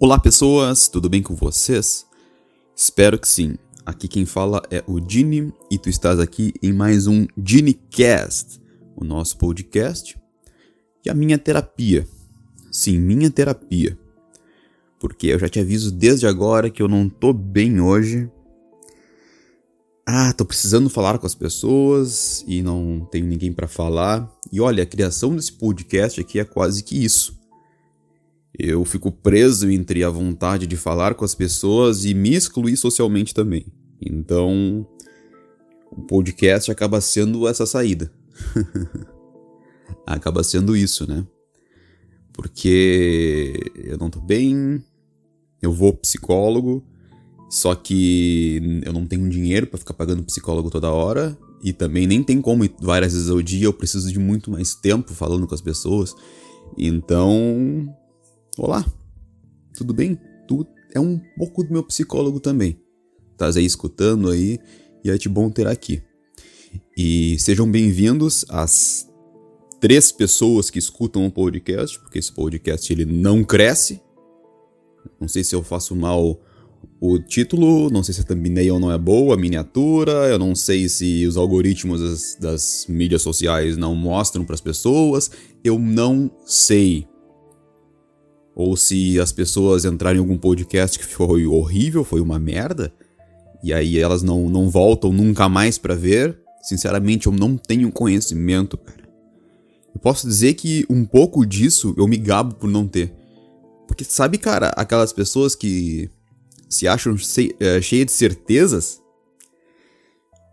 Olá pessoas, tudo bem com vocês? Espero que sim. Aqui quem fala é o Dini e tu estás aqui em mais um DiniCast, o nosso podcast e a minha terapia. Sim, minha terapia. Porque eu já te aviso desde agora que eu não tô bem hoje. Ah, tô precisando falar com as pessoas e não tenho ninguém para falar. E olha, a criação desse podcast aqui é quase que isso eu fico preso entre a vontade de falar com as pessoas e me excluir socialmente também. Então, o podcast acaba sendo essa saída. acaba sendo isso, né? Porque eu não tô bem, eu vou psicólogo, só que eu não tenho dinheiro para ficar pagando psicólogo toda hora e também nem tem como ir várias vezes ao dia, eu preciso de muito mais tempo falando com as pessoas. Então, Olá, tudo bem? Tu é um pouco do meu psicólogo também. Estás aí escutando aí e é te bom ter aqui. E sejam bem-vindos às três pessoas que escutam o podcast, porque esse podcast ele não cresce. Não sei se eu faço mal o título, não sei se a thumbnail não é boa, a miniatura, eu não sei se os algoritmos das, das mídias sociais não mostram para as pessoas, eu não sei ou se as pessoas entrarem em algum podcast que foi horrível, foi uma merda, e aí elas não, não voltam nunca mais para ver. Sinceramente, eu não tenho conhecimento, cara. Eu posso dizer que um pouco disso eu me gabo por não ter. Porque sabe, cara, aquelas pessoas que se acham eh, cheias de certezas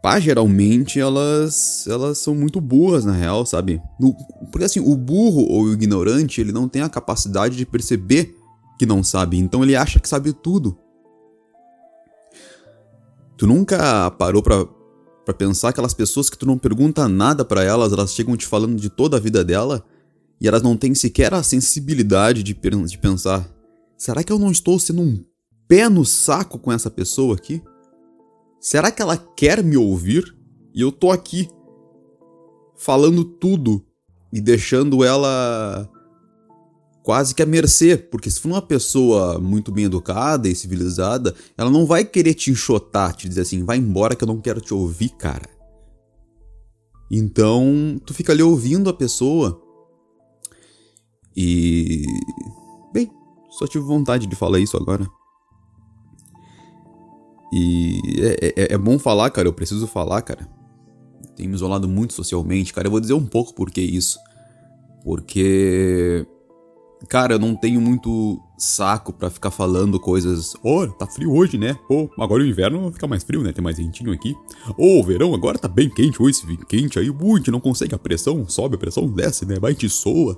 pá, geralmente elas elas são muito burras na real, sabe? No, porque assim, o burro ou o ignorante, ele não tem a capacidade de perceber que não sabe, então ele acha que sabe tudo. Tu nunca parou pra, pra pensar aquelas pessoas que tu não pergunta nada para elas, elas chegam te falando de toda a vida dela e elas não têm sequer a sensibilidade de, de pensar: será que eu não estou sendo um pé no saco com essa pessoa aqui? Será que ela quer me ouvir? E eu tô aqui falando tudo e deixando ela quase que à mercê, porque se for uma pessoa muito bem educada e civilizada, ela não vai querer te enxotar, te dizer assim, vai embora que eu não quero te ouvir, cara. Então, tu fica ali ouvindo a pessoa e. Bem, só tive vontade de falar isso agora. E é, é, é, bom falar, cara, eu preciso falar, cara. Tenho me isolado muito socialmente, cara. Eu vou dizer um pouco por que isso. Porque. Cara, eu não tenho muito saco para ficar falando coisas. Oh, tá frio hoje, né? Oh, agora o inverno fica mais frio, né? Tem mais ventinho aqui. Oh, o verão agora tá bem quente hoje, quente aí. Gente não consegue a pressão, sobe a pressão, desce, né? Vai te soa,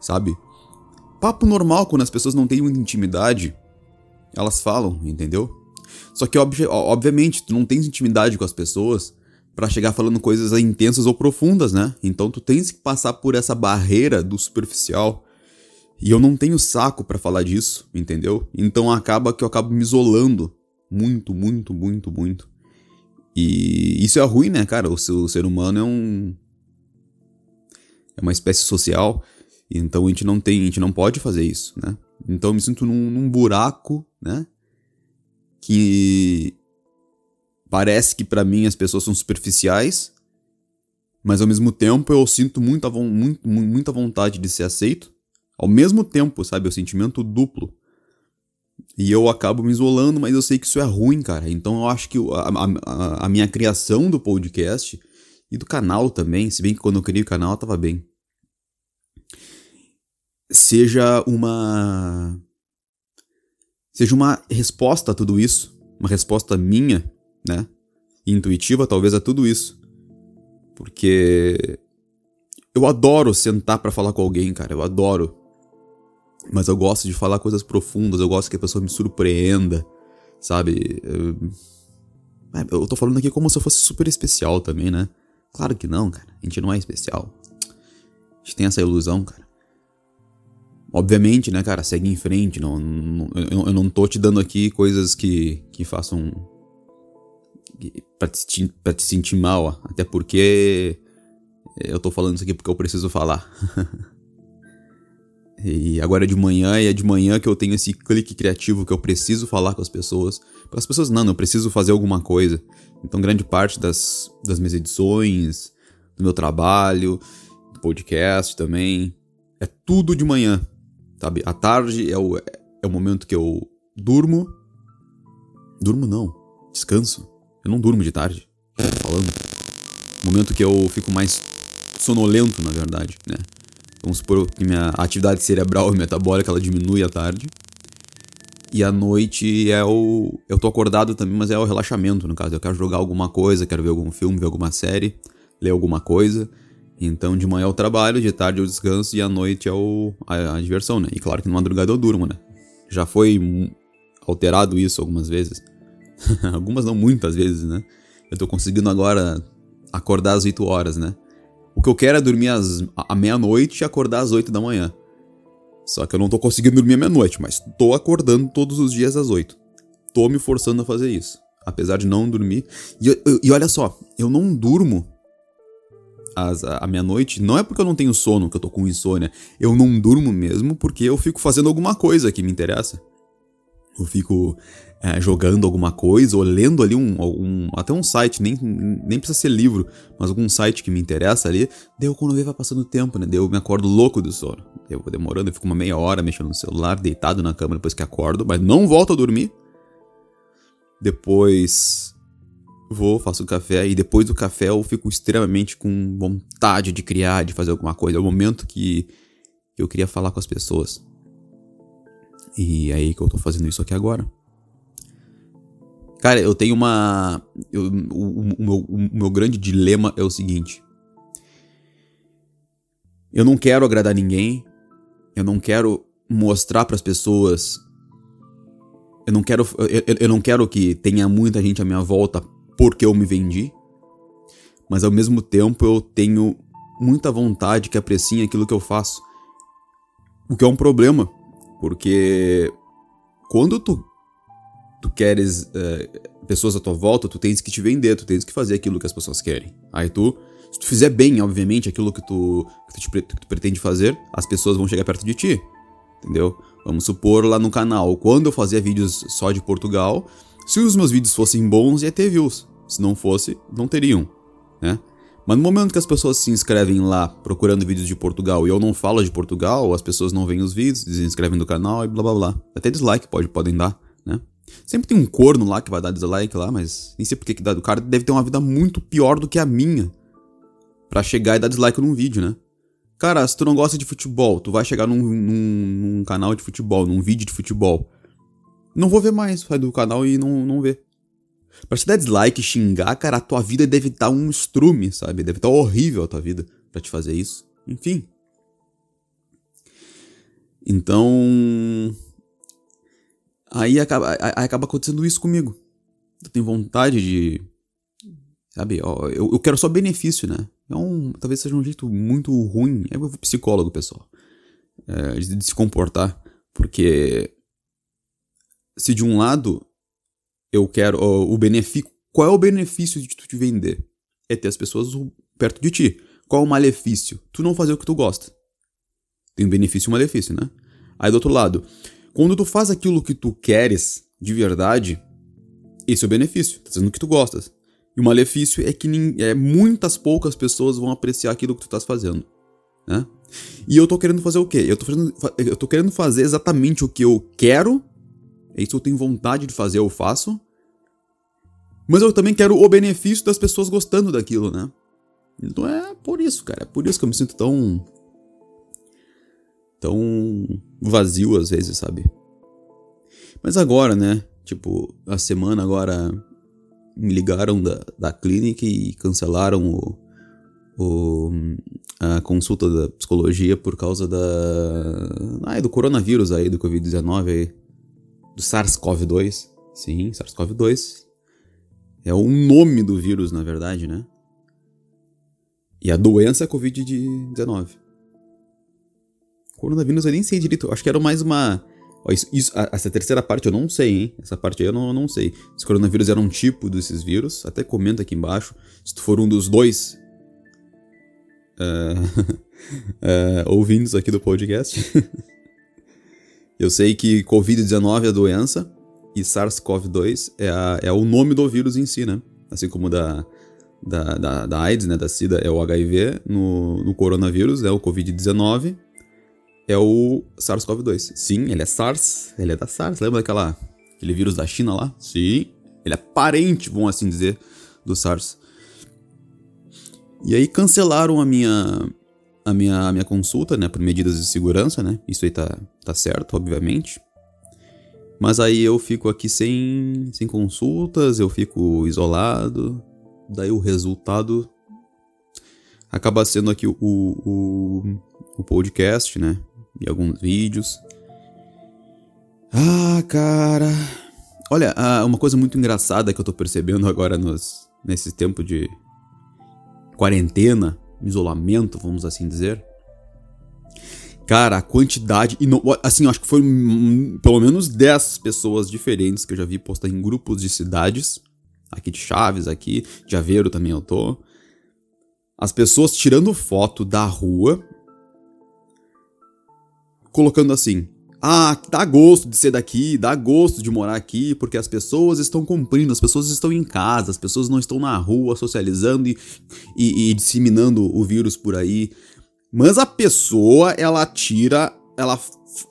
sabe? Papo normal quando as pessoas não têm muita intimidade. Elas falam, entendeu? Só que, ob obviamente, tu não tens intimidade com as pessoas para chegar falando coisas intensas ou profundas, né? Então tu tens que passar por essa barreira do superficial. E eu não tenho saco para falar disso, entendeu? Então acaba que eu acabo me isolando muito, muito, muito, muito. E isso é ruim, né, cara? O, ser humano é um é uma espécie social, então a gente não tem, a gente não pode fazer isso, né? Então eu me sinto num, num buraco, né? Que parece que para mim as pessoas são superficiais, mas ao mesmo tempo eu sinto muita, muito, muita vontade de ser aceito. Ao mesmo tempo, sabe, o sentimento duplo. E eu acabo me isolando, mas eu sei que isso é ruim, cara. Então eu acho que a, a, a minha criação do podcast e do canal também, se bem que quando eu criei o canal tava bem, seja uma seja uma resposta a tudo isso, uma resposta minha, né? Intuitiva, talvez, a tudo isso. Porque eu adoro sentar para falar com alguém, cara, eu adoro. Mas eu gosto de falar coisas profundas, eu gosto que a pessoa me surpreenda, sabe? Eu, eu tô falando aqui como se eu fosse super especial também, né? Claro que não, cara. A gente não é especial. A gente tem essa ilusão, cara. Obviamente, né, cara, segue em frente. Não, não eu, eu, não tô te dando aqui coisas que, que façam. pra te, pra te sentir mal. Até porque eu tô falando isso aqui porque eu preciso falar. E agora é de manhã, e é de manhã que eu tenho esse clique criativo que eu preciso falar com as pessoas. As pessoas não, eu preciso fazer alguma coisa. Então, grande parte das, das minhas edições, do meu trabalho, do podcast também, é tudo de manhã, sabe? A tarde é o, é o momento que eu durmo. Durmo não, descanso. Eu não durmo de tarde, falando. Momento que eu fico mais sonolento, na verdade, né? Vamos supor que minha atividade cerebral e metabólica ela diminui à tarde. E à noite é o. Eu tô acordado também, mas é o relaxamento, no caso. Eu quero jogar alguma coisa, quero ver algum filme, ver alguma série, ler alguma coisa. Então de manhã eu trabalho, de tarde eu descanso e à noite é o, a, a diversão, né? E claro que na madrugada eu durmo, né? Já foi alterado isso algumas vezes. algumas não muitas vezes, né? Eu tô conseguindo agora acordar às 8 horas, né? O que eu quero é dormir às, à meia-noite e acordar às 8 da manhã. Só que eu não tô conseguindo dormir à meia-noite, mas tô acordando todos os dias às 8. Tô me forçando a fazer isso. Apesar de não dormir. E, e olha só, eu não durmo às, à meia-noite, não é porque eu não tenho sono, que eu tô com insônia. Eu não durmo mesmo porque eu fico fazendo alguma coisa que me interessa. Eu fico é, jogando alguma coisa ou lendo ali um, um, até um site, nem, nem precisa ser livro, mas algum site que me interessa ali. Deu quando vê vai passando o tempo, né? Deu eu me acordo louco do sono. Eu vou demorando, eu fico uma meia hora mexendo no celular, deitado na cama depois que acordo, mas não volto a dormir. Depois vou, faço café e depois do café eu fico extremamente com vontade de criar, de fazer alguma coisa. É o momento que eu queria falar com as pessoas. E é aí que eu tô fazendo isso aqui agora. Cara, eu tenho uma. Eu, o, o, meu, o meu grande dilema é o seguinte. Eu não quero agradar ninguém. Eu não quero mostrar para as pessoas. Eu não quero. Eu, eu não quero que tenha muita gente à minha volta porque eu me vendi. Mas ao mesmo tempo eu tenho muita vontade que apreciem aquilo que eu faço. O que é um problema. Porque quando tu, tu queres é, pessoas à tua volta, tu tens que te vender, tu tens que fazer aquilo que as pessoas querem. Aí tu, se tu fizer bem, obviamente, aquilo que tu, que tu, te, que tu pretende fazer, as pessoas vão chegar perto de ti. Entendeu? Vamos supor lá no canal, quando eu fazia vídeos só de Portugal, se os meus vídeos fossem bons, ia ter views. Se não fosse, não teriam, né? Mas no momento que as pessoas se inscrevem lá procurando vídeos de Portugal e eu não falo de Portugal, as pessoas não veem os vídeos, desinscrevem do canal e blá blá blá. Até dislike pode, podem dar, né? Sempre tem um corno lá que vai dar dislike lá, mas nem sei porque que dá. O cara deve ter uma vida muito pior do que a minha para chegar e dar dislike num vídeo, né? Cara, se tu não gosta de futebol, tu vai chegar num, num, num canal de futebol, num vídeo de futebol. Não vou ver mais, sai do canal e não, não ver. Pra te dar dislike, xingar, cara, a tua vida deve estar tá um estrume, sabe? Deve estar tá horrível a tua vida para te fazer isso. Enfim. Então. Aí acaba, aí acaba acontecendo isso comigo. Eu tenho vontade de. Sabe? Eu, eu quero só benefício, né? É talvez seja um jeito muito ruim. É o psicólogo, pessoal. É, de se comportar. Porque. Se de um lado eu quero o benefício. Qual é o benefício de tu te vender? É ter as pessoas perto de ti. Qual é o malefício? Tu não fazer o que tu gosta. Tem um benefício e um malefício, né? Aí do outro lado, quando tu faz aquilo que tu queres de verdade, esse é o benefício, tá fazendo o que tu gostas. E o malefício é que é, muitas poucas pessoas vão apreciar aquilo que tu estás fazendo, né? E eu tô querendo fazer o quê? Eu tô, fazendo, eu tô querendo fazer exatamente o que eu quero é isso que eu tenho vontade de fazer, eu faço. Mas eu também quero o benefício das pessoas gostando daquilo, né? Então é por isso, cara. É por isso que eu me sinto tão. tão vazio às vezes, sabe? Mas agora, né? Tipo, a semana agora me ligaram da, da clínica e cancelaram o, o, a consulta da psicologia por causa da. Ah, do coronavírus aí, do Covid-19 aí do SARS-CoV-2. Sim, SARS-CoV-2. É o nome do vírus, na verdade, né? E a doença é Covid-19. Coronavírus eu nem sei direito. Acho que era mais uma. Isso, isso, essa terceira parte eu não sei, hein? Essa parte aí eu não, não sei. Se coronavírus era um tipo desses vírus, até comenta aqui embaixo. Se tu for um dos dois. Uh, é, ouvintes aqui do podcast. Eu sei que Covid-19 é a doença e SARS-CoV-2 é, é o nome do vírus em si, né? Assim como da, da, da, da AIDS, né? Da SIDA é o HIV, no, no coronavírus é o Covid-19, é o SARS-CoV-2. Sim, ele é SARS, ele é da SARS. Lembra daquela, aquele vírus da China lá? Sim, ele é parente, vamos assim dizer, do SARS. E aí cancelaram a minha a minha, a minha consulta, né, por medidas de segurança, né? Isso aí tá, tá certo, obviamente. Mas aí eu fico aqui sem, sem consultas, eu fico isolado. Daí o resultado acaba sendo aqui o, o, o podcast, né? E alguns vídeos. Ah, cara. Olha, uma coisa muito engraçada que eu tô percebendo agora nos, nesse tempo de quarentena isolamento, vamos assim dizer. Cara, a quantidade. E assim, acho que foi pelo menos 10 pessoas diferentes que eu já vi postar em grupos de cidades. Aqui de Chaves, aqui, de Aveiro também eu tô. As pessoas tirando foto da rua. Colocando assim: ah, dá gosto de ser daqui, dá gosto de morar aqui, porque as pessoas estão cumprindo, as pessoas estão em casa, as pessoas não estão na rua socializando e, e, e disseminando o vírus por aí. Mas a pessoa, ela tira, ela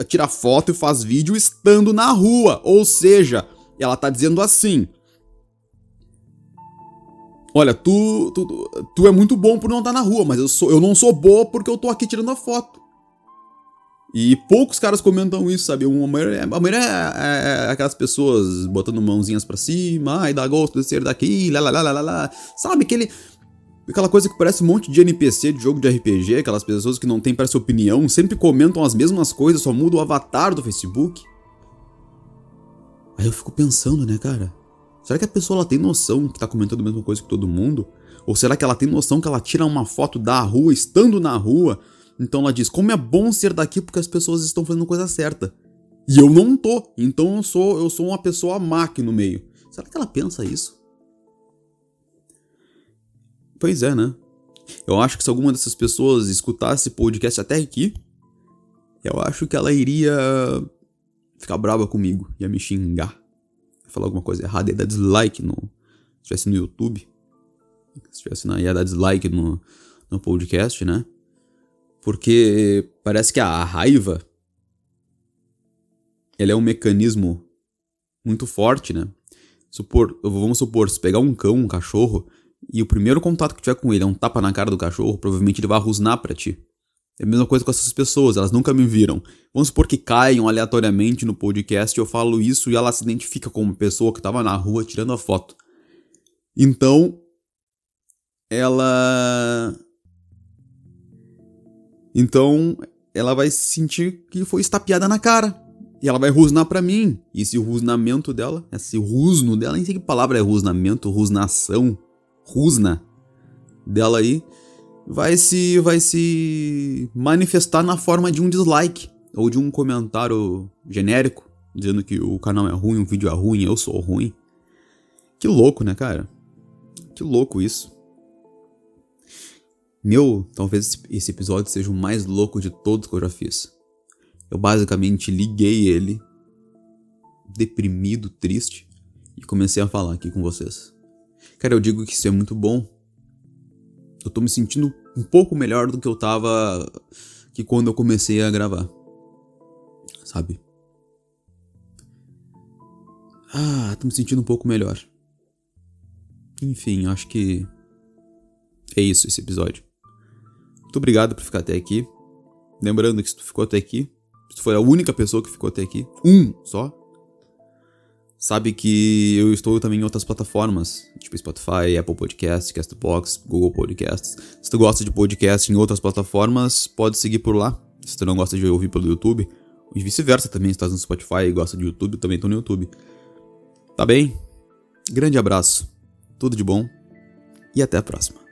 tira foto e faz vídeo estando na rua, ou seja, ela tá dizendo assim: Olha, tu, tu, tu é muito bom por não estar tá na rua, mas eu, sou, eu não sou boa porque eu tô aqui tirando a foto. E poucos caras comentam isso, sabe? A maioria, a maioria é, é, aquelas pessoas botando mãozinhas para cima, ai, dá gosto de ser daqui, lá, lá, lá, lá, lá. Sabe? Aquele, aquela coisa que parece um monte de NPC de jogo de RPG, aquelas pessoas que não têm parece opinião, sempre comentam as mesmas coisas, só muda o avatar do Facebook. Aí eu fico pensando, né, cara? Será que a pessoa ela tem noção que tá comentando a mesma coisa que todo mundo? Ou será que ela tem noção que ela tira uma foto da rua, estando na rua, então ela diz: Como é bom ser daqui porque as pessoas estão fazendo coisa certa. E eu não tô. Então eu sou, eu sou uma pessoa má aqui no meio. Será que ela pensa isso? Pois é, né? Eu acho que se alguma dessas pessoas escutasse podcast até aqui, eu acho que ela iria ficar brava comigo, ia me xingar, falar alguma coisa errada, ia dar dislike no. Se estivesse no YouTube. Se estivesse na. ia dar dislike no, no podcast, né? Porque parece que a raiva ela é um mecanismo muito forte, né? Supor, vamos supor, se pegar um cão, um cachorro, e o primeiro contato que tiver com ele é um tapa na cara do cachorro, provavelmente ele vai rosnar para ti. É a mesma coisa com essas pessoas, elas nunca me viram. Vamos supor que caiam aleatoriamente no podcast, eu falo isso e ela se identifica como uma pessoa que tava na rua tirando a foto. Então, ela então, ela vai sentir que foi estapeada na cara. E ela vai rusnar para mim. E esse rusnamento dela, esse rusno dela, nem sei que palavra é rusnamento, rusnação, rusna dela aí, vai se vai se manifestar na forma de um dislike ou de um comentário genérico dizendo que o canal é ruim, o vídeo é ruim, eu sou ruim. Que louco, né, cara? Que louco isso. Meu, talvez esse episódio seja o mais louco de todos que eu já fiz. Eu basicamente liguei ele, deprimido, triste, e comecei a falar aqui com vocês. Cara, eu digo que isso é muito bom. Eu tô me sentindo um pouco melhor do que eu tava que quando eu comecei a gravar. Sabe? Ah, tô me sentindo um pouco melhor. Enfim, acho que é isso esse episódio. Muito obrigado por ficar até aqui. Lembrando que se tu ficou até aqui, se tu foi a única pessoa que ficou até aqui, um só, sabe que eu estou também em outras plataformas, tipo Spotify, Apple Podcasts, Castbox, Google Podcasts. Se tu gosta de podcast em outras plataformas, pode seguir por lá. Se tu não gosta de ouvir pelo YouTube, e vice-versa também, se tu tá no Spotify e gosta de YouTube, também tô no YouTube. Tá bem? Grande abraço, tudo de bom e até a próxima.